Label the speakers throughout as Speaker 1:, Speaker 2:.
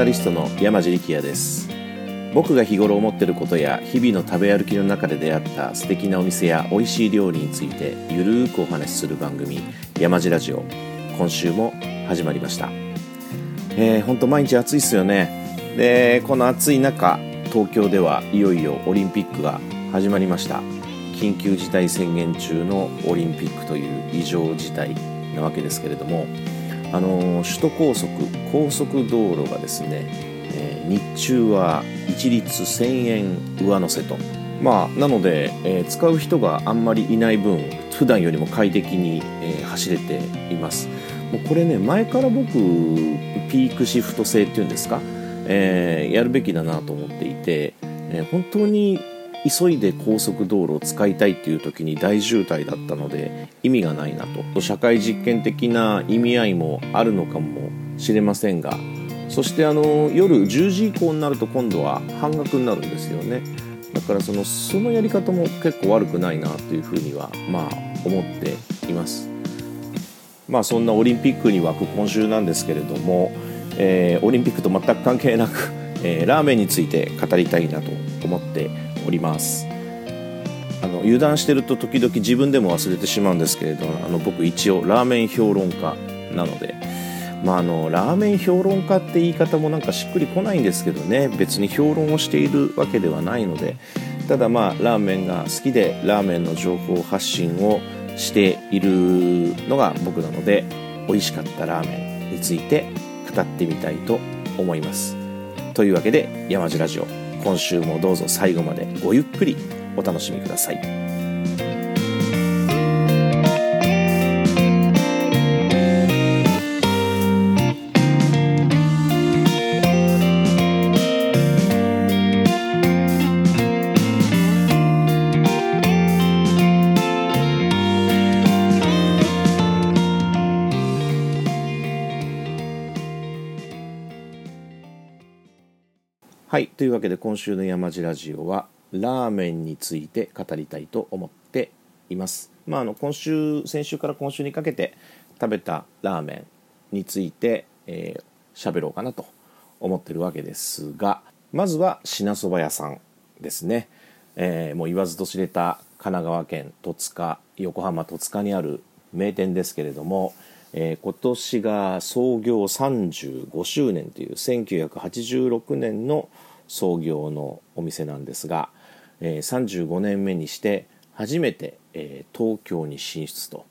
Speaker 1: ナリストの山地力也です。僕が日頃思ってることや日々の食べ歩きの中で出会った素敵なお店や美味しい料理についてゆるーくお話しする番組山地ラジオ。今週も始まりました。えー、ほんと毎日暑いっすよね。でこの暑い中東京ではいよいよオリンピックが始まりました。緊急事態宣言中のオリンピックという異常事態なわけですけれどもあの首都高速高速道路がですね、えー、日中は一律1000円上乗せと。まあなので、えー、使う人があんまりいない分普段よりも快適に、えー、走れています。もうこれね前から僕ピークシフト制っていうんですか、え、やるべきだなと思っていて、え本当に急いで高速道路を使いたいっていう時に大渋滞だったので意味がないなと。社会実験的な意味合いもあるのかもしれませんがそしてあの夜10時以降になると今度は半額になるんですよね。だからそのそのやり方も結構悪くないなというふうにはまあ思っています。まあそんなオリンピックに沸く今週なんですけれども、えー、オリンピックと全く関係なく、えー、ラーメンについて語りたいなと思っておりますあの油断してると時々自分でも忘れてしまうんですけれどあの僕一応ラーメン評論家なので、まあ、あのラーメン評論家って言い方もなんかしっくりこないんですけどね別に評論をしているわけではないのでただまあラーメンが好きでラーメンの情報発信をしているのが僕なので美味しかったラーメンについて語ってみたいと思います。というわけで山地ラジオ今週もどうぞ最後までごゆっくりお楽しみください。というわけで今週の山地ラジオはラーメンについて語りたいと思っています。まあ、あの今週、先週から今週にかけて食べたラーメンについて喋、えー、ろうかなと思ってるわけですが、まずは品そば屋さんですね。えー、もう言わずと知れた神奈川県戸塚、横浜戸塚にある名店ですけれども、えー、今年が創業35周年という1986年の創業のお店なんですが、えー、35年目にして初めて、えー、東京に進出と、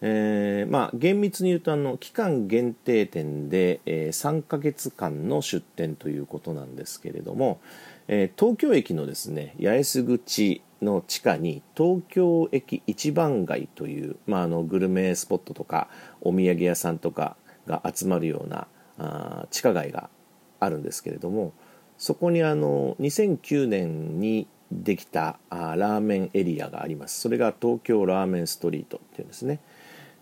Speaker 1: えー、まあ厳密に言うとあの期間限定店で、えー、3ヶ月間の出店ということなんですけれども、えー、東京駅のですね八重洲口の地下に東京駅一番街という、まあ、あのグルメスポットとかお土産屋さんとかが集まるようなあ地下街があるんですけれどもそこにあの2009年にできたラーメンエリアがありますそれが東京ラーメンストリートっていうんですね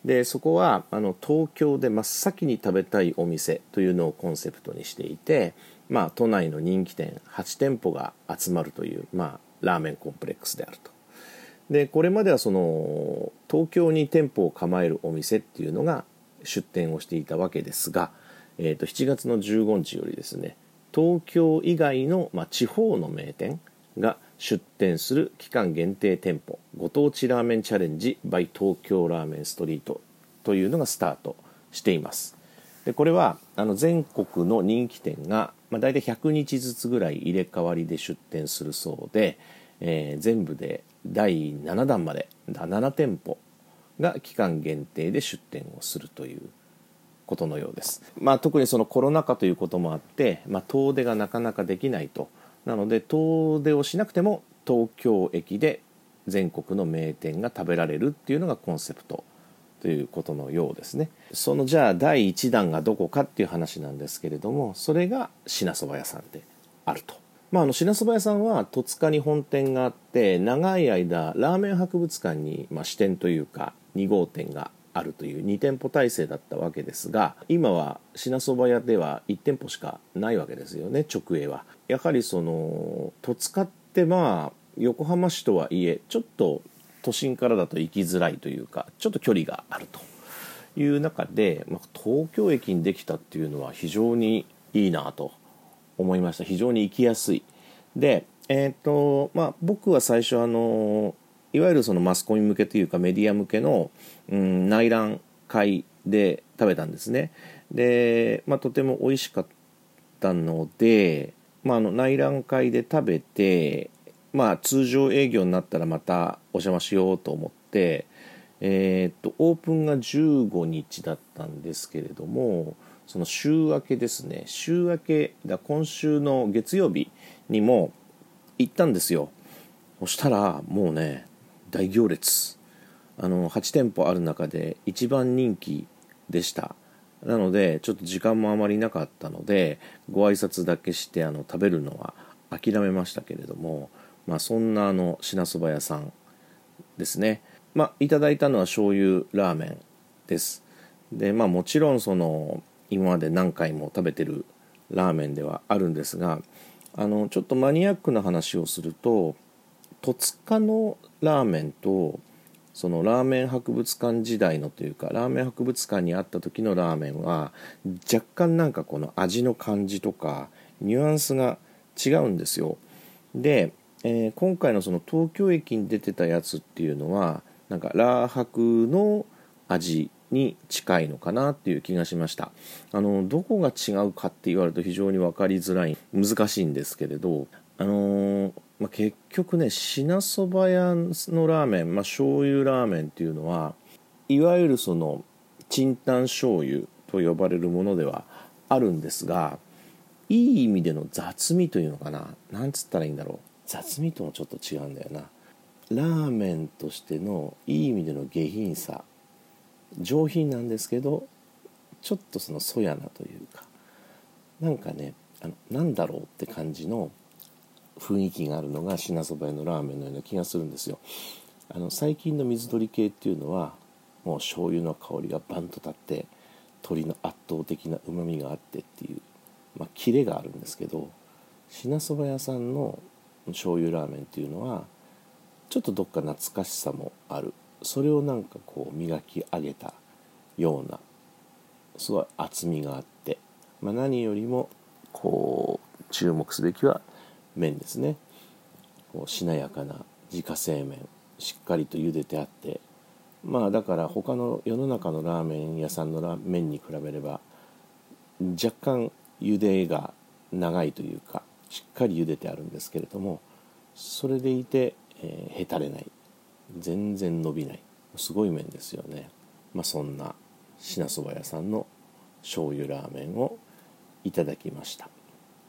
Speaker 1: でそこはあの東京で真っ先に食べたいお店というのをコンセプトにしていて、まあ、都内の人気店8店舗が集まるという、まあ、ラーメンコンプレックスであると。でこれまではその東京に店舗を構えるお店っていうのが出店をしていたわけですが、えー、と7月の15日よりですね東京以外の、まあ、地方の名店が出店する期間限定店舗ご当地ラーメンチャレンジ by 東京ラーメンストリートというのがスタートしています。でこれはあの全国の人気店が、まあ、大体100日ずつぐらい入れ替わりで出店するそうで、えー、全部で第7弾まで7店舗が期間限定で出店をするということのようです、まあ、特にそのコロナ禍ということもあって、まあ、遠出がなかなかできないと。なので遠出をしなくても東京駅で全国の名店が食べられるっていうのがコンセプトということのようですね。そのじゃあ第1弾がどこかっていう話なんですけれどもそれが品そば屋さんであると。まあ、あの品そば屋さんは戸塚に本店があって長い間ラーメン博物館に、まあ、支店というか2号店があるという2店舗体制だったわけですが今は品そば屋では1店舗しかないわけですよね直営は。やはりその戸塚ってまあ横浜市とはいえちょっと都心からだと行きづらいというかちょっと距離があるという中で、まあ、東京駅にできたっていうのは非常にいいなと思いました非常に行きやすいでえっ、とまあ僕は最初あのいわゆるそのマスコミ向けというかメディア向けの、うん、内覧会で食べたんですね。で、まあ、とても美味しかったので、まあ、あの内覧会で食べて、まあ、通常営業になったらまたお邪魔しようと思って、えー、っとオープンが15日だったんですけれどもその週明けですね。週明けだ今週の月曜日にも行ったんですよ。そしたらもうね大行列。あの8店舗ある中で一番人気でした。なのでちょっと時間もあまりなかったのでご挨拶だけしてあの食べるのは諦めましたけれども、まあ、そんなあの品そば屋さんですね。まあいただいたのは醤油ラーメンです。でまあもちろんその今まで何回も食べてるラーメンではあるんですがあのちょっとマニアックな話をすると戸塚のラーメンとそのラーメン博物館時代のというかラーメン博物館にあった時のラーメンは若干なんかこの味の感じとかニュアンスが違うんですよ。で、えー、今回のその東京駅に出てたやつっていうのはなんかラー博の味に近いのかなっていう気がしました。あのどこが違うかって言われると非常に分かりづらい。難しいんですけれど。あのーまあ、結局ね品そば屋のラーメン、まあ、醤油ラーメンっていうのはいわゆるそのチンタン醤油と呼ばれるものではあるんですがいい意味での雑味というのかな。なんつったらいいんだろう。雑味ともちょっと違うんだよな。ラーメンとしてのいい意味での下品さ。上品なんですけどちょっとそのそやなというか。なんかねあのなんだろうって感じの雰囲気があるのが品そば屋のラーメンのような気がするんですよ。あの最近の水鳥系っていうのはもう醤油の香りがバンと立って鶏の圧倒的なうまみがあってっていう、まあ、キレがあるんですけど品そば屋さんの醤油ラーメンっていうのはちょっとどっか懐かしさもある。それをなんかこう磨き上げたようなすごい厚みがあって、まあ、何よりもこう注目すべきは麺ですね。こうしなやかな自家製麺しっかりと茹でてあってまあだから他の世の中のラーメン屋さんのラ麺に比べれば若干茹でが長いというかしっかり茹でてあるんですけれどもそれでいて、えー、へたれない。全然伸びない。すごい麺ですよね。まあそんな品そば屋さんの醤油ラーメンをいただきました。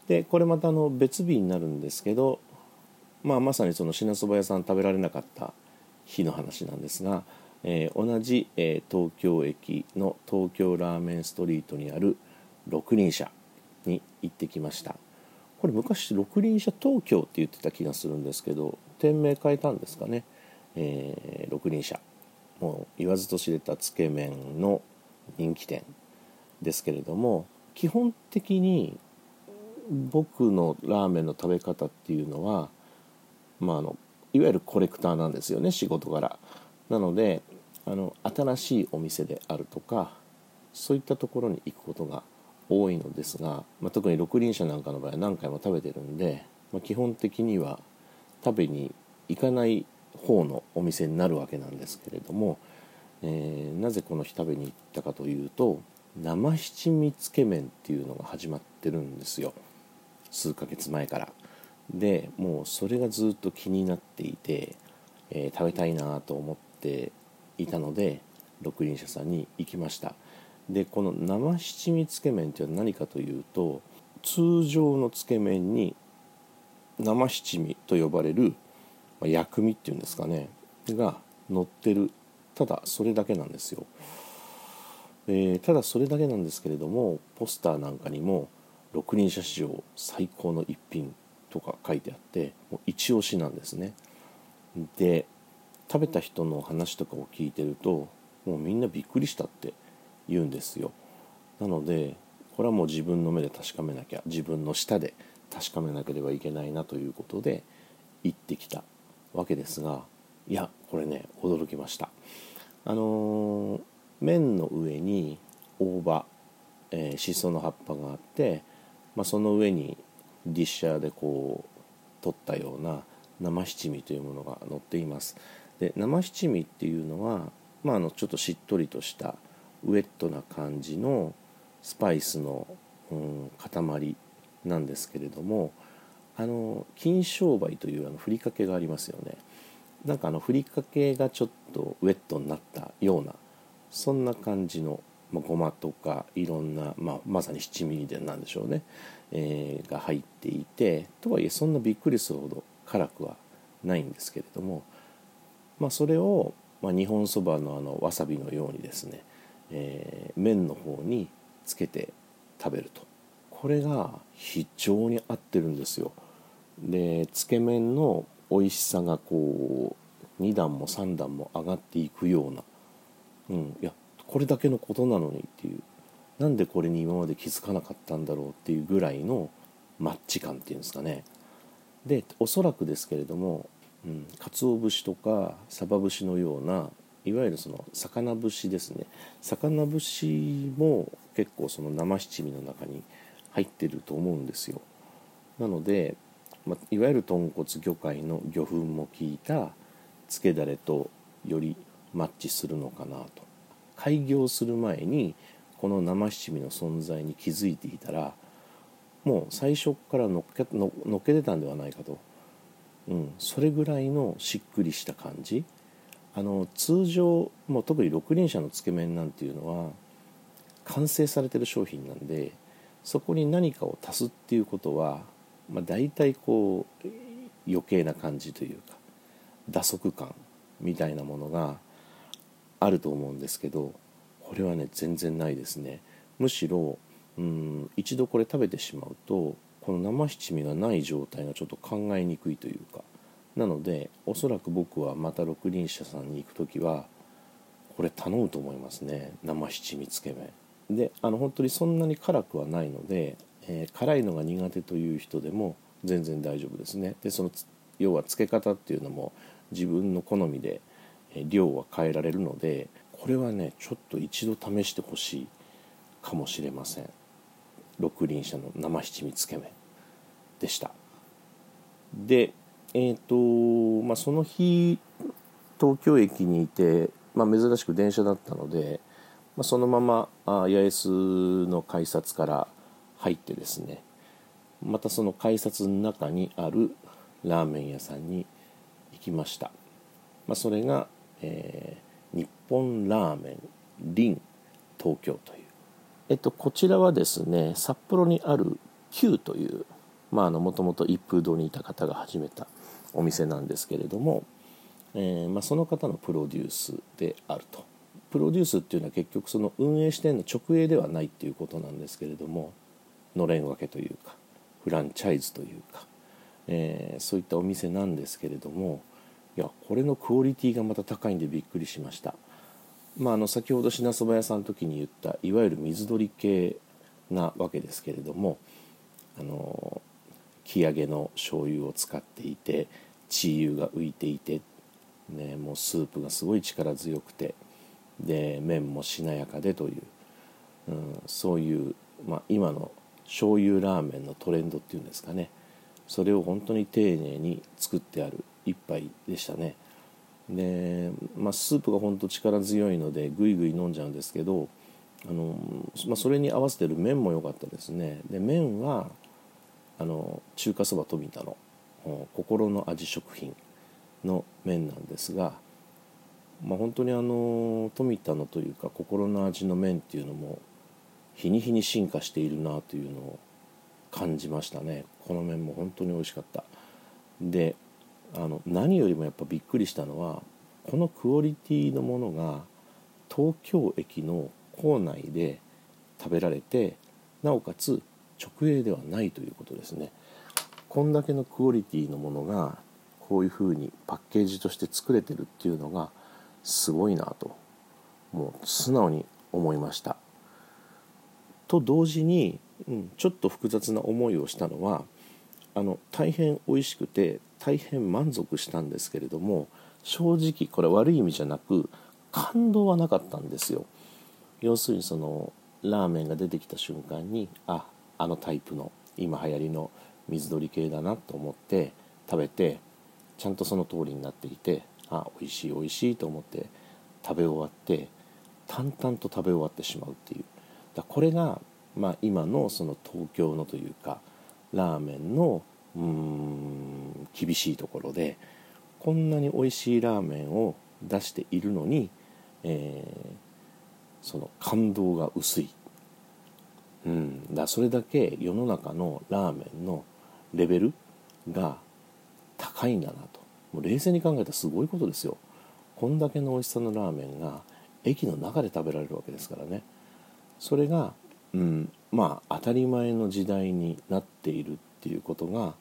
Speaker 1: でこれまたあの別日になるんですけど、まあ、まさにその品そば屋さん食べられなかった日の話なんですが、えー、同じ、えー、東京駅の東京ラーメンストリートにある六輪車に行ってきました。これ昔六輪車東京って言ってた気がするんですけど店名変えたんですかね、えー、六輪車。もう言わずと知れたつけ麺の人気店ですけれども基本的に僕のラーメンの食べ方っていうのは、まあ、あのいわゆるコレクターなんですよね仕事柄なのであの新しいお店であるとかそういったところに行くことが多いのですが、まあ、特に六輪車なんかの場合は何回も食べてるんで、まあ、基本的には食べに行かない方のお店になるわけなんですけれども、えー、なぜこの日食べに行ったかというと生七味つけ麺っていうのが始まってるんですよ。数ヶ月前から。でもうそれがずっと気になっていて、えー、食べたいなと思っていたので六輪車さんに行きました。でこの生七味つけ麺っていうのは何かというと通常のつけ麺に生七味と呼ばれる、まあ、薬味っていうんですかねが乗ってる。ただそれだけなんですよ、えー、ただそれだけなんですけれどもポスターなんかにも六輪車史上最高の一品とか書いてあってもう一押しなんですね。で食べた人の話とかを聞いてるともうみんなびっくりしたって言うんですよ。なのでこれはもう自分の目で確かめなきゃ自分の舌で確かめなければいけないなということで行ってきたわけですがいやこれね驚きました。あのー、麺の上に大葉、えー、しその葉っぱがあってまあ、その上にディッシャーでこう取ったような生七味というものが載っています。で生七味っていうのは、まあ、あのちょっとしっとりとしたウェットな感じのスパイスの、うん、塊なんですけれどもあの金商売というあのふりかけがありますよね。なんかあのふりかけがちょっとウェットになったようなそんな感じの、まあ、ごまとかいろんな、まあ、まさに七味でなんでしょうね、えー、が入っていてとはいえそんなびっくりするほど辛くはないんですけれども、まあ、それを、まあ、日本そばのあのわさびのようにですね、えー、麺の方につけて食べると。これが非常に合ってるんですよ。でつけ麺の美味しさがこう2段も3段も上がっていくような、うん、いやこれだけのことなのにっていう。なんでこれに今まで気づかなかったんだろうっていうぐらいのマッチ感っていうんですかね。でおそらくですけれども、うん、鰹節とかサバ節のようないわゆるその魚節ですね。魚節も結構その生七味の中に入ってると思うんですよ。なので、まいわゆる豚骨魚介の魚粉も効いたつけだれとよりマッチするのかなと。開業する前にこの生七味の存在に気づいていたらもう最初からのっけのっけてたんではないかと、うん、それぐらいのしっくりした感じ。あの通常もう特に六輪車のつけ麺なんていうのは完成されてる商品なんでそこに何かを足すっていうことは、まあ、大体こう余計な感じというか打足感みたいなものがあると思うんですけどこれはね全然ないですね。むしろうん一度これ食べてしまうとこの生七味がない状態がちょっと考えにくいというか。なのでおそらく僕はまた六輪車さんに行く時はこれ頼むと思いますね。生七味つけ麺。であの本当にそんなに辛くはないので、えー、辛いのが苦手という人でも全然大丈夫ですね。でその要は漬け方っていうのも自分の好みで量は変えられるのでこれはねちょっと一度試してほしいかもしれません。六輪車の生七味つけ麺でした。でえっ、ー、とまあその日東京駅にいて、まあ、珍しく電車だったので、まあ、そのままあ八重洲の改札から入ってですねまたその改札の中にあるラーメン屋さんに行きました、まあ、それが、えー、日本ラーメンリン東京という。えっと、こちらはですね札幌にある Q というもともと一風堂にいた方が始めたお店なんですけれども、えー、まあ、その方のプロデュースであると。プロデュースっていうのは結局その運営してるの直営ではないっていうことなんですけれどものれん分けというかフランチャイズというか、えー、そういったお店なんですけれどもいやこれのクオリティがまた高いんでびっくりしました。まあ、あの先ほど品そば屋さんの時に言ったいわゆる水鳥系なわけですけれどもあの木揚げの醤油を使っていてチー油が浮いていて、ね、もうスープがすごい力強くてで麺もしなやかでという、うん、そういう、まあ、今の醤油ラーメンのトレンドっていうんですかねそれを本当に丁寧に作ってある一杯でしたね。で、まあ、スープが本当力強いのでぐいぐい飲んじゃうんですけどあの、まあ、それに合わせてる麺も良かったですね。で麺はあの中華そば富田の心の味食品の麺なんですが、まあ、本当にあの富田のというか心の味の麺っていうのも日に日に進化しているなというのを感じましたね。この麺も本当に美味しかった。であの何よりもやっぱびっくりしたのはこのクオリティのものが東京駅の構内で食べられてなおかつ直営ではないということですね。こんだけのクオリティのものがこういうふうにパッケージとして作れてるっていうのがすごいなともう素直に思いました。と同時に、うん、ちょっと複雑な思いをしたのはあの大変美味しくて大変満足したんですけれども正直これ悪い意味じゃなく感動はなかったんですよ。要するにそのラーメンが出てきた瞬間にああのタイプの今流行りの水鳥系だなと思って食べてちゃんとその通りになっていてあ美味しい美味しいと思って食べ終わって淡々と食べ終わってしまうっていう。だこれが、まあ、今のその東京のというかラーメンのうん厳しいところでこんなに美味しいラーメンを出しているのに、えー、その感動が薄い、うん、だそれだけ世の中のラーメンのレベルが高いんだなと。もう冷静に考えたらすごいことですよ。こんだけの美味しさのラーメンが駅の中で食べられるわけですからね。それが、うん、まあ当たり前の時代になっているっていうことが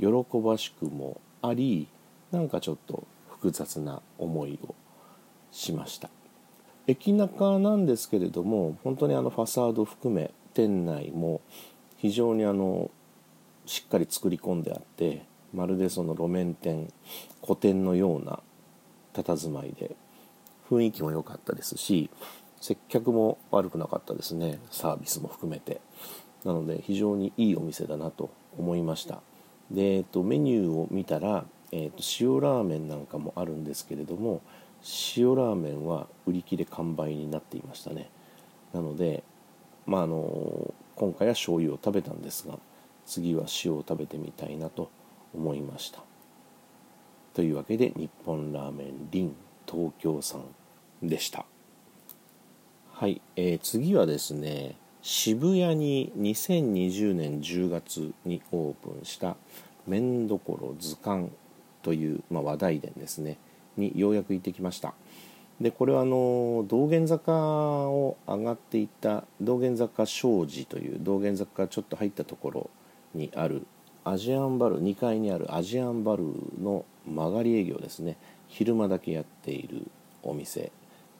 Speaker 1: 喜ばしくもありなんかちょっと複雑な思いをしました。駅中なんですけれども本当にあのファサード含め店内も非常にあのしっかり作り込んであってまるでその路面店古典のような佇まいで雰囲気も良かったですし接客も悪くなかったですねサービスも含めて。なので非常にいいお店だなと思いました。で、えっと、メニューを見たら、えっと、塩ラーメンなんかもあるんですけれども塩ラーメンは売り切れ完売になっていましたね。なのでまああの今回は醤油を食べたんですが次は塩を食べてみたいなと思いました。というわけで日本ラーメンリン東京さんでした。はい、えー、次はですね渋谷に2020年10月にオープンした麺どころ図鑑という、まあ、話題店ですね。にようやく行ってきました。でこれはあの道玄坂を上がっていった道玄坂商事という道玄坂ちょっと入ったところにあるアジアンバル2階にあるアジアンバルの曲がり営業ですね。昼間だけやっているお店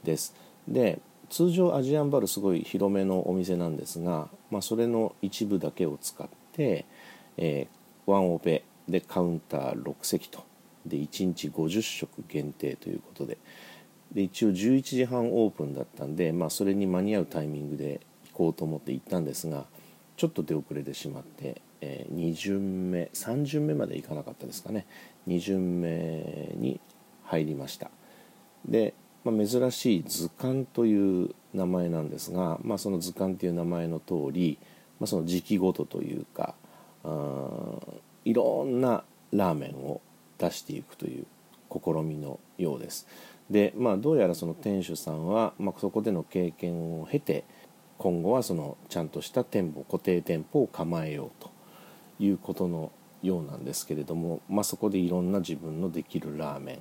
Speaker 1: です。で通常アジアンバルすごい広めのお店なんですが、まあ、それの一部だけを使って、えー、ワンオペでカウンター6席とで1日50食限定ということでで一応11時半オープンだったんで、まあ、それに間に合うタイミングで行こうと思って行ったんですがちょっと出遅れてしまって、えー、2巡目3巡目まで行かなかったですかね。2巡目に入りました。でまあ、珍しい図鑑という名前なんですが、まあ、その図鑑という名前の通り、まあ、その時期ごとというかいろんなラーメンを出していくという試みのようです。で、まあ、どうやらその店主さんは、まあ、そこでの経験を経て今後はそのちゃんとした店舗固定店舗を構えようということのようなんですけれども、まあ、そこでいろんな自分のできるラーメン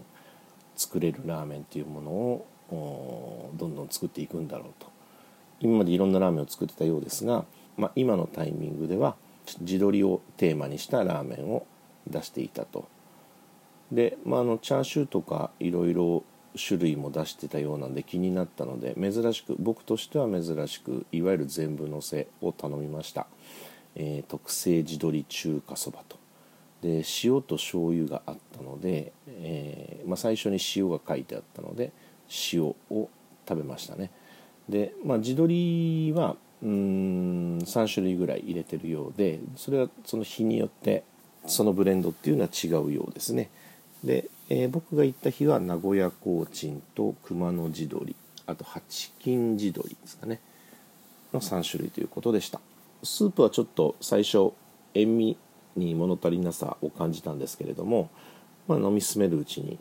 Speaker 1: 作れるラーメンっていうものをどんどん作っていくんだろうと。今までいろんなラーメンを作ってたようですが、まあ、今のタイミングでは地鶏をテーマにしたラーメンを出していたと。で、まあ、のチャーシューとかいろいろ種類も出してたようなんで気になったので珍しく僕としては珍しくいわゆる全部のせを頼みました、えー、特製地鶏中華そばと。で塩と醤油があったので、えー、まあ、最初に塩が書いてあったので塩を食べましたね。で、まあ、地鶏はうん3種類ぐらい入れてるようでそれはその日によってそのブレンドっていうのは違うようですね。で、えー、僕が行った日は名古屋コーチンと熊野地鶏あと八金地鶏ですかね。の3種類ということでした。スープはちょっと最初塩味に物足りなさを感じたんですけれども、まあ、飲み進めるうちに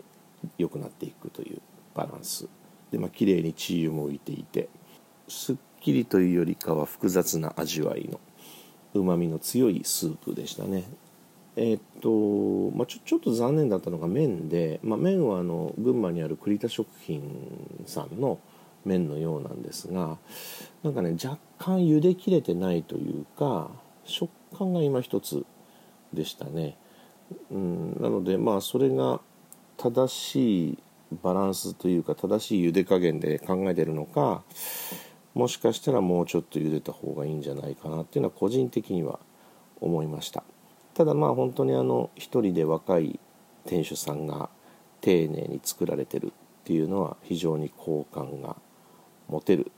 Speaker 1: 良くなっていくというバランス。で、まあ綺麗にチー油も浮いていてすっきりというよりかは複雑な味わいのうまみの強いスープでしたね。えー、っと、まあ、ちょちょっと残念だったのが麺で、まあ、麺はあの群馬にある栗田食品さんの麺のようなんですがなんかね若干茹で切れてないというか食感が今一つでしたね。うん、なのでまあそれが正しいバランスというか正しい茹で加減で考えてるのかもしかしたらもうちょっと茹でた方がいいんじゃないかなっていうのは個人的には思いましたただまあ本当にあの一人で若い店主さんが丁寧に作られてるっていうのは非常に好感が持てる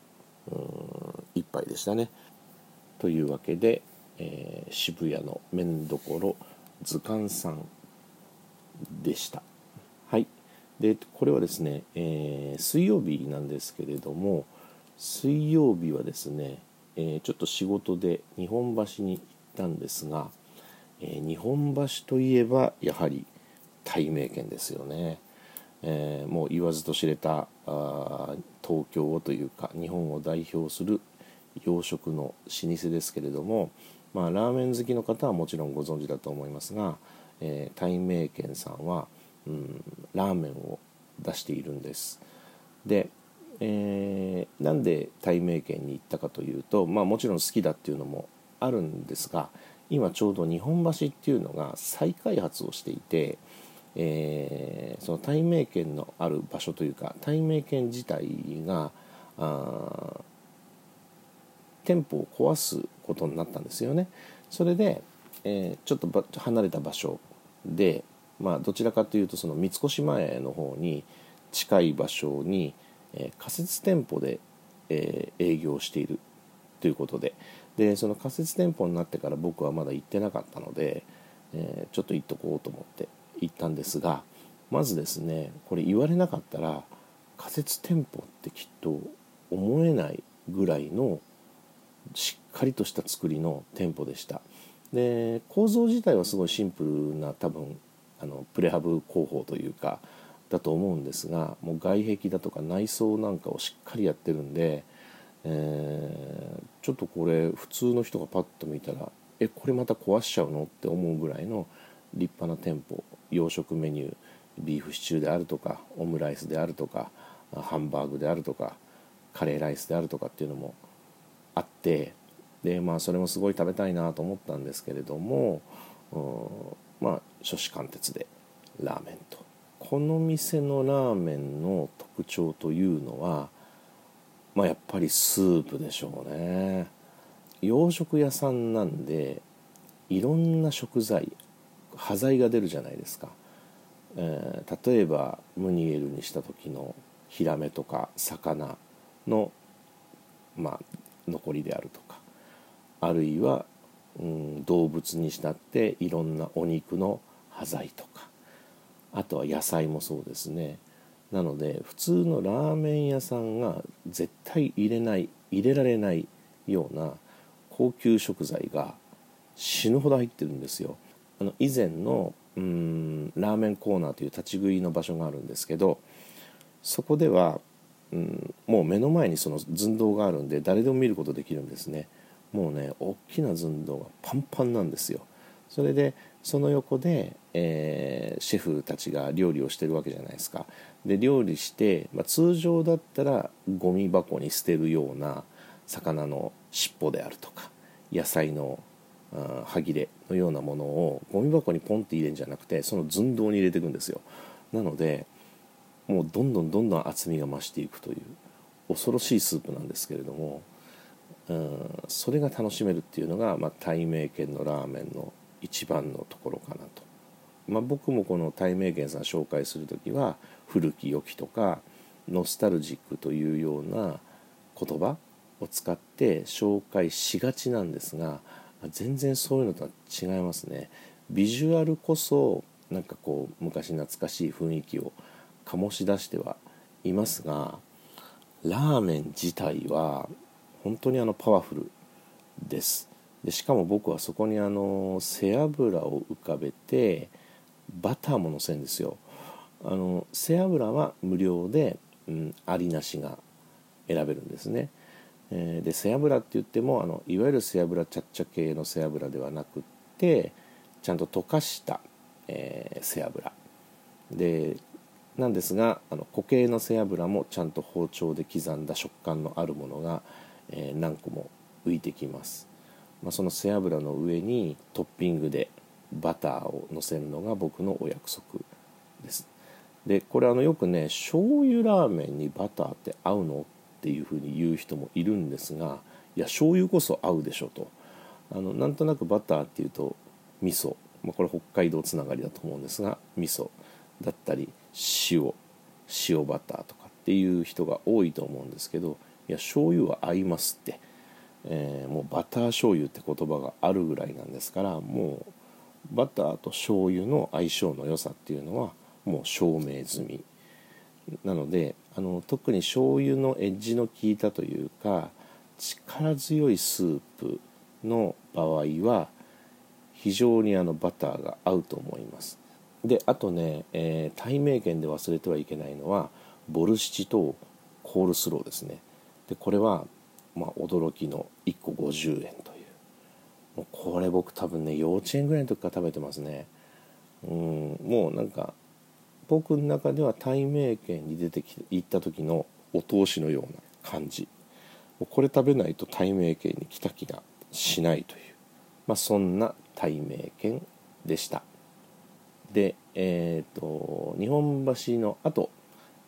Speaker 1: 一杯でしたねというわけでえー、渋谷の麺どころ図鑑さんでした。はい。でこれはですね、えー、水曜日なんですけれども水曜日はですね、えー、ちょっと仕事で日本橋に行ったんですが、え日本橋といえばやはり対名県ですよね、えもう言わずと知れたあ東京をというか日本を代表する洋食の老舗ですけれども、まあ、ラーメン好きの方はもちろんご存知だと思いますが、えー、大名軒さんは、うん、ラーメンを出しているんです。で、えー、なんで大名軒に行ったかというと、まあ、もちろん好きだっていうのもあるんですが今ちょうど日本橋っていうのが再開発をしていて、えー、その大名軒のある場所というか大名軒自体があ店舗を壊すことになったんですよね。それで、えー、ちょっと離れた場所で、まあ、どちらかというとその三越前の方に近い場所に、えー、仮設店舗で、えー、営業しているということででその仮設店舗になってから僕はまだ行ってなかったので、えちょっと行っとこうと思って行ったんですがまずですねこれ言われなかったら仮設店舗ってきっと思えないぐらいのしっかりとした作りの店舗でした。で構造自体はすごいシンプルな多分あのプレハブ工法というかだと思うんですがもう外壁だとか内装なんかをしっかりやってるんで、えー、ちょっとこれ普通の人がパッと見たらえこれまた壊しちゃうのって思うぐらいの立派な店舗洋食メニュービーフシチューであるとかオムライスであるとかハンバーグであるとかカレーライスであるとかっていうのもあってでまあそれもすごい食べたいなと思ったんですけれどもまあ初子貫徹でラーメンと。この店のラーメンの特徴というのはまあやっぱりスープでしょうね。洋食屋さんなんでいろんな食材端材が出るじゃないですか、えー、例えばムニエルにした時のヒラメとか魚のまあ残りであるとかあるいは、うん、動物にしたっていろんなお肉の端材とかあとは野菜もそうですね。なので普通のラーメン屋さんが絶対入れない入れられないような高級食材が死ぬほど入ってるんですよ。あの以前のうんラーメンコーナーという立ち食いの場所があるんですけどそこではうん、もう目の前にその寸胴があるんで誰でも見ることできるんですね。もうね大きな寸胴がパンパンなんですよ。それでその横で、えー、シェフたちが料理をしてるわけじゃないですか。で料理して、まあ、通常だったらゴミ箱に捨てるような魚の尻尾であるとか野菜の歯切れのようなものをゴミ箱にポンって入れるんじゃなくてその寸胴に入れていくんですよ。なのでもうどんどんどんどん厚みが増していくという恐ろしいスープなんですけれども、うん、それが楽しめるっていうのが、まあ、大名軒のラーメンの一番のところかなと、まあ、僕もこの大名軒さん紹介する時は古き良きとかノスタルジックというような言葉を使って紹介しがちなんですが全然そういうのとは違いますね。ビジュアルこそなんかこう昔懐かしい雰囲気を醸し出してはいますがラーメン自体は本当にあのパワフルです。でしかも僕はそこにあの背脂を浮かべてバターものせんですよ。あの背脂は無料で、うん、ありなしが選べるんですね、えー、で背脂って言ってもあのいわゆる背脂ちゃっちゃ系の背脂ではなくってちゃんと溶かした、えー、背脂。でなんですがあの固形の背脂もちゃんと包丁で刻んだ食感のあるものが、えー、何個も浮いてきます、まあ、その背脂の上にトッピングでバターをのせるのが僕のお約束です。でこれあのよくね醤油ラーメンにバターって合うのっていうふうに言う人もいるんですがいや醤油こそ合うでしょと。あのなんとなくバターっていうと味噌、まあ、これ北海道つながりだと思うんですが味噌だったり塩塩バターとかっていう人が多いと思うんですけどいや醤油は合いますって。えー、もうバター醤油って言葉があるぐらいなんですからもうバターと醤油の相性の良さっていうのはもう証明済み。なのであの特に醤油のエッジの効いたというか力強いスープの場合は非常にあのバターが合うと思います。であとね、えー、対名圏で忘れてはいけないのはボルシチとコールスローですね。でこれは、まあ、驚きの1個50円という。もうこれ僕多分ね幼稚園ぐらいの時から食べてますね。うんもうなんか僕の中では対名圏に出てき行った時のお通しのような感じ。これ食べないと対名圏に来た気がしないという、まあ、そんな対名圏でした。でえっ、ー、と日本橋の後、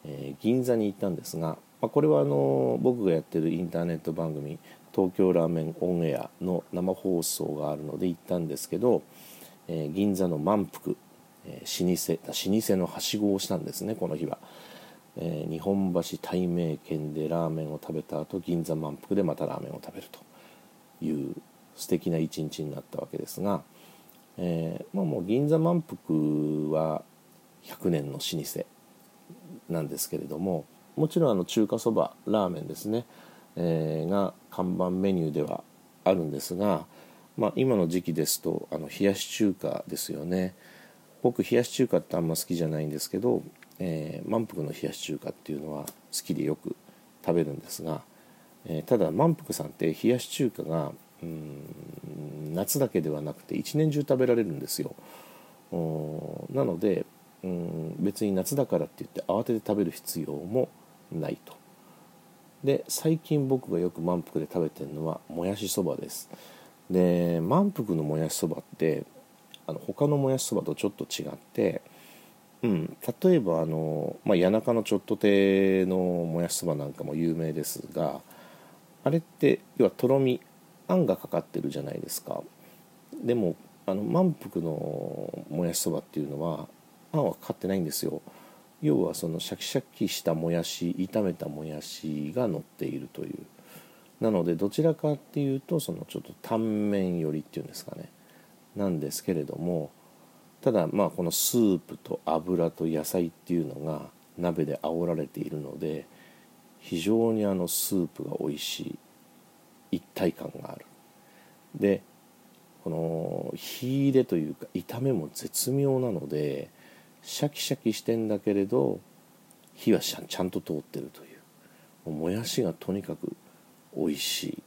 Speaker 1: えー、銀座に行ったんですが、まあ、これはあの僕がやってるインターネット番組「東京ラーメンオンエア」の生放送があるので行ったんですけど、えー、銀座の満腹、えー、老舗老舗のはしごをしたんですねこの日は。えー、日本橋対名県でラーメンを食べた後銀座満腹でまたラーメンを食べるという素敵な一日になったわけですが、えー、まあ、もう銀座満腹は100年の老舗なんですけれどももちろんあの中華そばラーメンですね、えー、が看板メニューではあるんですが、まあ、今の時期ですとあの冷やし中華ですよね。僕冷やし中華ってあんま好きじゃないんですけどえー、満腹の冷やし中華っていうのは好きでよく食べるんですが、えー、ただ満腹さんって冷やし中華がうん夏だけではなくて一年中食べられるんですよ。なのでうん別に夏だからって言って慌てて食べる必要もないと。で最近僕がよく満腹で食べてるのはもやしそばです。で満腹のもやしそばってあの他のもやしそばとちょっと違ってうん、例えばあの、まあ、谷中のちょっと手のもやしそばなんかも有名ですがあれって要はとろみあんがかかってるじゃないですか。でもあの満腹のもやしそばっていうのはあんはかかってないんですよ。要はそのシャキシャキしたもやし炒めたもやしが乗っているという。なのでどちらかっていうとそのちょっとタンメン寄りっていうんですかね。なんですけれどもただまあこのスープと油と野菜っていうのが鍋で煽られているので非常にあのスープが美味しい。一体感がある。でこの火入れというか炒めも絶妙なのでシャキシャキしてんだけれど火はちゃんと通ってるという。もやしがとにかく美味しい。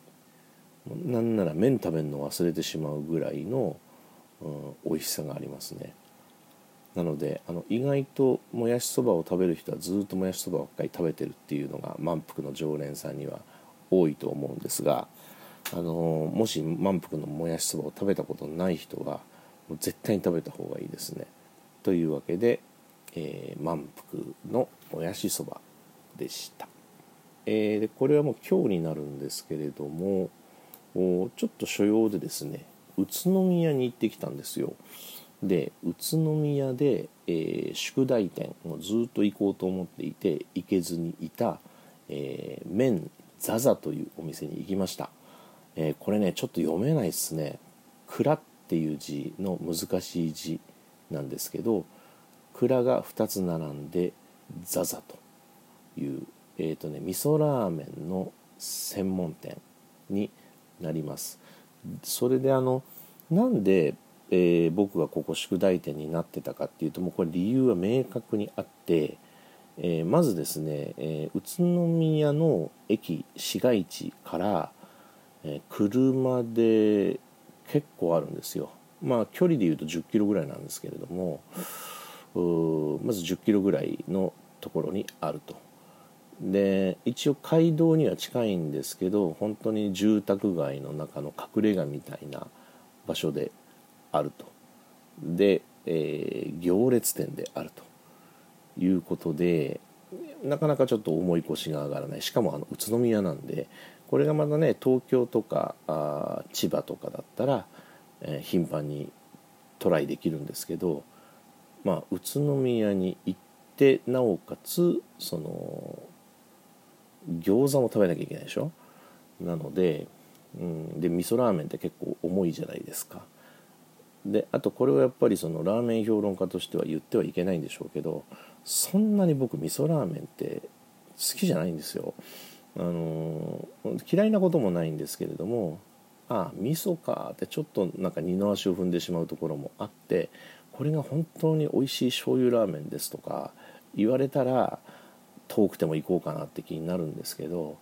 Speaker 1: なんなら麺食べるの忘れてしまうぐらいのうん、美味しさがありますね。なのであの意外ともやしそばを食べる人はずっともやしそばばっかり食べてるっていうのが満腹の常連さんには多いと思うんですがあのもし満腹のもやしそばを食べたことない人はもう絶対に食べた方がいいですね。というわけで、えー、満腹のもやしそばでした、えー、でこれはもう今日になるんですけれどもおちょっと所要でですね宇都宮に行ってきたんですよ。で宇都宮で、えー、宿題店もうずっと行こうと思っていて行けずにいた、えー、麺ザザというお店に行きました、えー、これねちょっと読めないですね「蔵」っていう字の難しい字なんですけど蔵が2つ並んでザザというえっ、ー、とね味噌ラーメンの専門店になります。それであのなんで、えー、僕がここ宿題店になってたかっていうともうこれ理由は明確にあって、えー、まずですね、えー、宇都宮の駅市街地から、え車で結構あるんですよ。まあ距離でいうと1 0キロぐらいなんですけれどもまず1 0キロぐらいのところにあると。で一応街道には近いんですけど本当に住宅街の中の隠れ家みたいな場所であると。で、えー、行列店であると。いうことでなかなかちょっと重い腰が上がらない。しかもあの宇都宮なんでこれがまだね東京とかあ千葉とかだったら、えー、頻繁にトライできるんですけどまあ宇都宮に行ってなおかつその餃子も食べなきゃいけないでしょ？なのでうん、で味噌ラーメンって結構重いじゃないですか。であとこれはやっぱりそのラーメン評論家としては言ってはいけないんでしょうけどそんなに僕味噌ラーメンって好きじゃないんですよ。あの嫌いなこともないんですけれどもああ味噌かってちょっとなんか二の足を踏んでしまうところもあってこれが本当に美味しい醤油ラーメンですとか言われたら遠くても行こうかなって気になるんですけど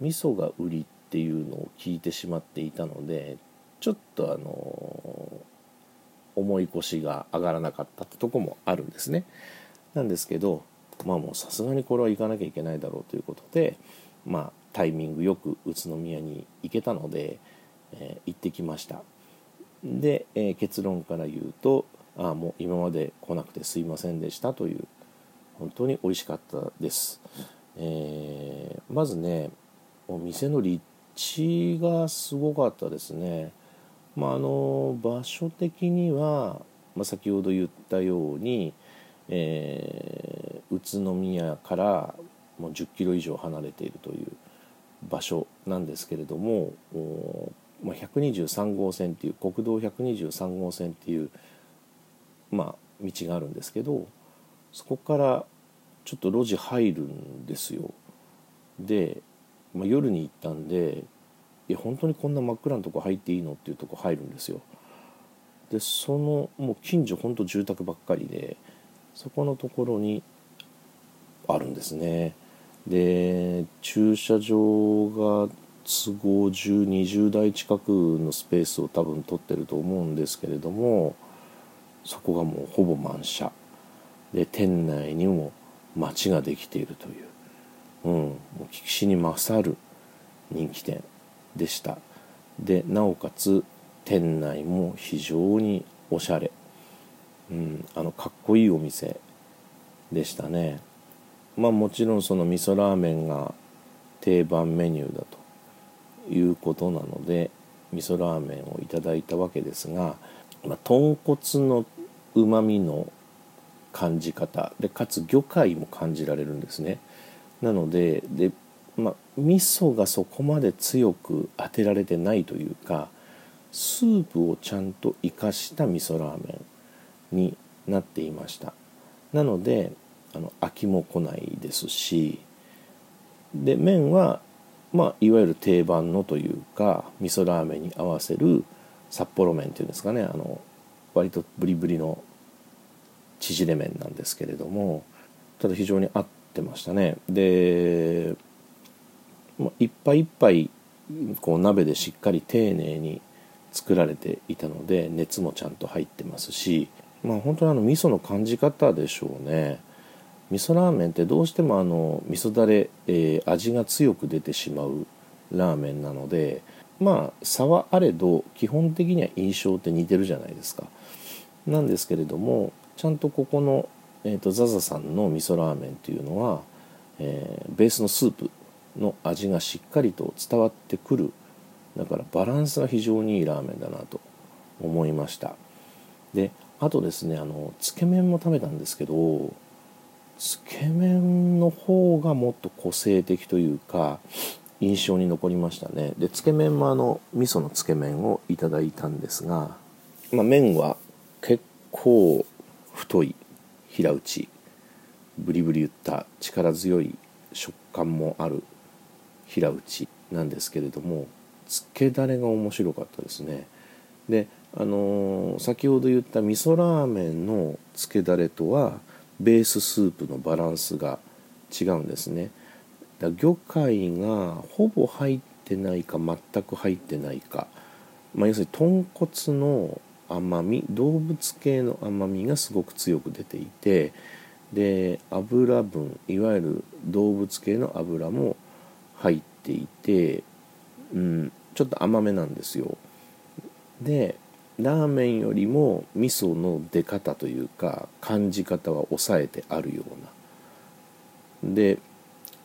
Speaker 1: 味噌が売りっていうのを聞いてしまっていたのでちょっとあの重い腰が上がらなかったってとこもあるんですね。なんですけどまあもうさすがにこれは行かなきゃいけないだろうということでまあタイミングよく宇都宮に行けたので、えー、行ってきました。で、えー、結論から言うとああもう今まで来なくてすいませんでしたという本当に美味しかったです、えー、まずねお店の立地がすごかったですね。まあ、あの場所的には、まあ、先ほど言ったように、えー、宇都宮からもう10キロ以上離れているという場所なんですけれども、まあ、123号線っていう国道123号線っていう、まあ、道があるんですけどそこからちょっと路地入るんですよ。で、まあ、夜に行ったんでいや本当にこんな真っ暗なとこ入っていいのっていうとこ入るんですよでそのもう近所本当住宅ばっかりでそこのところにあるんですねで駐車場が都合1020台近くのスペースを多分取ってると思うんですけれどもそこがもうほぼ満車。で店内にも街ができているという、うん、もう岸に勝る人気店でした。でなおかつ店内も非常におしゃれ、うん、あのかっこいいお店でしたね。まあもちろんその味噌ラーメンが定番メニューだということなので味噌ラーメンをいただいたわけですが、まあ、豚骨のうまみの感じ方でかつ魚介も感じられるんですね。なのででまあ、味噌がそこまで強く当てられてないというかスープをちゃんと生かした味噌ラーメンになっていました。なのであの飽きも来ないですしで麺は、まあ、いわゆる定番のというか味噌ラーメンに合わせる札幌麺っていうんですかねあの割とブリブリの縮れ麺なんですけれどもただ非常に合ってましたね。でまあいっぱいいっぱいこう鍋でしっかり丁寧に作られていたので熱もちゃんと入ってますしまあ本当にあの味噌の感じ方でしょうね。味噌ラーメンってどうしてもあの味噌だれ、えー、味が強く出てしまうラーメンなのでまあ差はあれど基本的には印象って似てるじゃないですか。なんですけれどもちゃんとここの、えーと、ザザさんの味噌ラーメンっていうのは、えー、ベースのスープの味がしっかりと伝わってくる。だからバランスが非常にいいラーメンだなと思いました。であとですねあのつけ麺も食べたんですけどつけ麺の方がもっと個性的というか印象に残りましたね。でつけ麺もあの味噌のつけ麺をいただいたんですが、まあ、麺は結構太い平打ち。ブリブリ言った力強い食感もある平打ちなんですけれどもつけだれが面白かったですね。であのー、先ほど言った味噌ラーメンのつけだれとはベーススープのバランスが違うんですね。だ魚介がほぼ入ってないか全く入ってないか、まあ、要するに豚骨の甘み動物系の甘みがすごく強く出ていてで油分いわゆる動物系の油も入っていて、うん、ちょっと甘めなんですよ。でラーメンよりも味噌の出方というか感じ方は抑えてあるような。で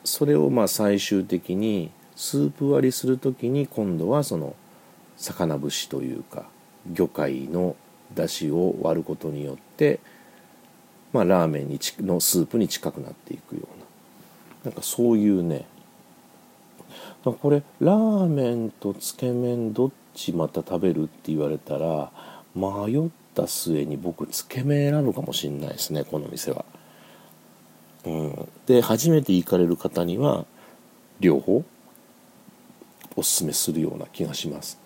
Speaker 1: それをまあ最終的にスープ割りする時に今度はその魚節というか魚介の出汁を割ることによって、まあ、ラーメンにのスープに近くなっていくような。なんかそういうねこれラーメンとつけ麺どっちまた食べるって言われたら迷った末に僕つけ麺選ぶかもしれないですねこの店は。うん、で初めて行かれる方には両方おすすめするような気がします。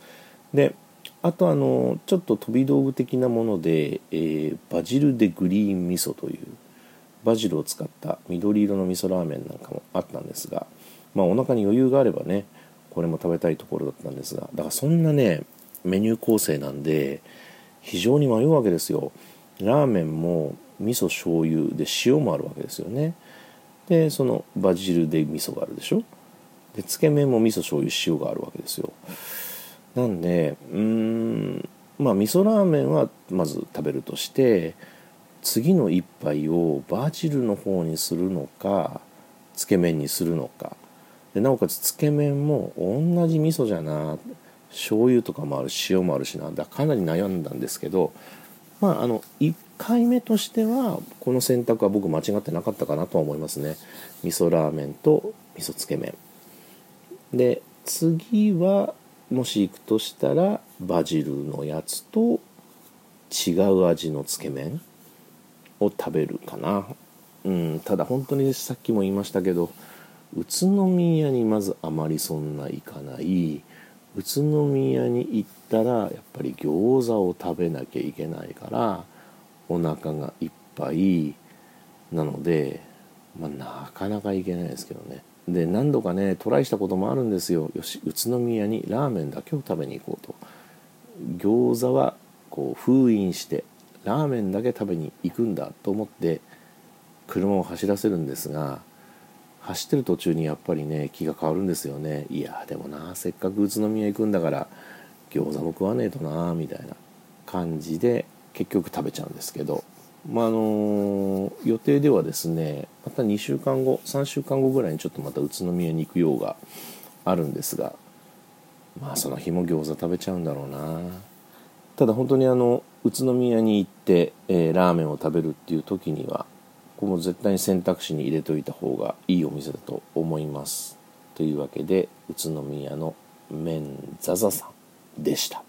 Speaker 1: であとあのちょっと飛び道具的なもので、えー、バジルでグリーン味噌というバジルを使った緑色の味噌ラーメンなんかもあったんですがまあお腹に余裕があればねこれも食べたいところだったんですがだからそんなねメニュー構成なんで非常に迷うわけですよ。ラーメンも味噌醤油で塩もあるわけですよね。でそのバジルで味噌があるでしょ。でつけ麺も味噌醤油塩があるわけですよ。なんでうんまあ味噌ラーメンはまず食べるとして次の一杯をバジルの方にするのかつけ麺にするのかでなおかつつけ麺も同じ味噌じゃな醤油とかもある塩もあるしなんだかなり悩んだんですけどまああの1回目としてはこの選択は僕間違ってなかったかなとは思いますね。味噌ラーメンと味噌つけ麺。で次はもし行くとしたらバジルのやつと違う味のつけ麺を食べるかな。うんただ本当にさっきも言いましたけど宇都宮にまずあまりそんな行かない。宇都宮に行ったらやっぱり餃子を食べなきゃいけないからお腹がいっぱい。なので、まあ、なかなか行けないですけどね。で何度かねトライしたこともあるんですよ。よし宇都宮にラーメンだけを食べに行こうと。餃子はこう封印してラーメンだけ食べに行くんだと思って車を走らせるんですが走ってる途中にやっぱりね気が変わるんですよね。いやでもなせっかく宇都宮行くんだから餃子も食わねえとなみたいな感じで結局食べちゃうんですけど。まああの予定ではですねまた2週間後3週間後ぐらいにちょっとまた宇都宮に行くようがあるんですが。まあその日も餃子食べちゃうんだろうな。ただ本当にあの宇都宮に行って、えー、ラーメンを食べるっていう時にはここも絶対に選択肢に入れといた方がいいお店だと思います。というわけで宇都宮の麺ザザさんでした。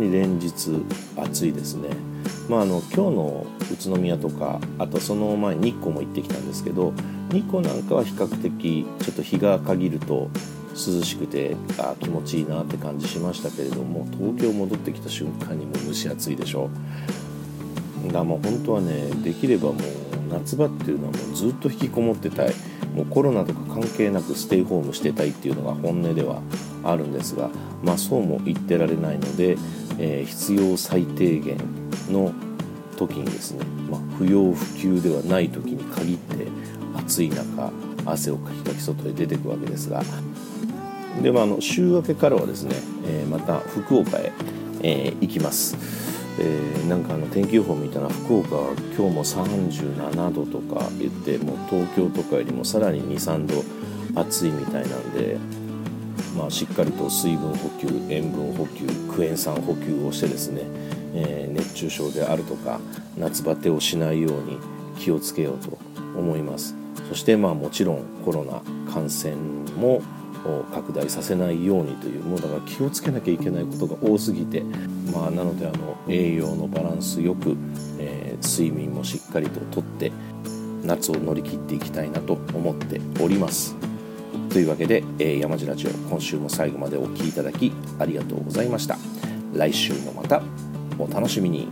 Speaker 1: に連日暑いですね。まあ、あの今日の宇都宮とかあとその前日光も行ってきたんですけど日光なんかは比較的ちょっと日が限ると涼しくてあ気持ちいいなって感じしましたけれども東京戻ってきた瞬間にも蒸し暑いでしょだもう本当はねできればもう夏場っていうのはもうずっと引きこもってたい。もうコロナとか関係なくステイホームしてたいっていうのが本音ではあるんですがまあそうも言ってられないのでえー、必要最低限の時にですね、まあ、不要不急ではない時に限って暑い中汗をかきかき外へ出てくわけですがでもあの週明けからはですね、えー、また福岡へ、えー、行きます、えー、なんかあの天気予報見たら福岡は今日も37度とか言ってもう東京とかよりもさらに23度暑いみたいなんでまあ、しっかりと水分補給塩分補給クエン酸補給をしてですね、えー、熱中症であるとか夏バテをしないように気をつけようと思います。そしてまあもちろんコロナ感染もを拡大させないようにというもうだから気をつけなきゃいけないことが多すぎてまあなのであの栄養のバランスよく、えー、睡眠もしっかりととって夏を乗り切っていきたいなと思っております。というわけで、えー、山地ラジオ今週も最後までお聴きいただきありがとうございました来週もまたお楽しみに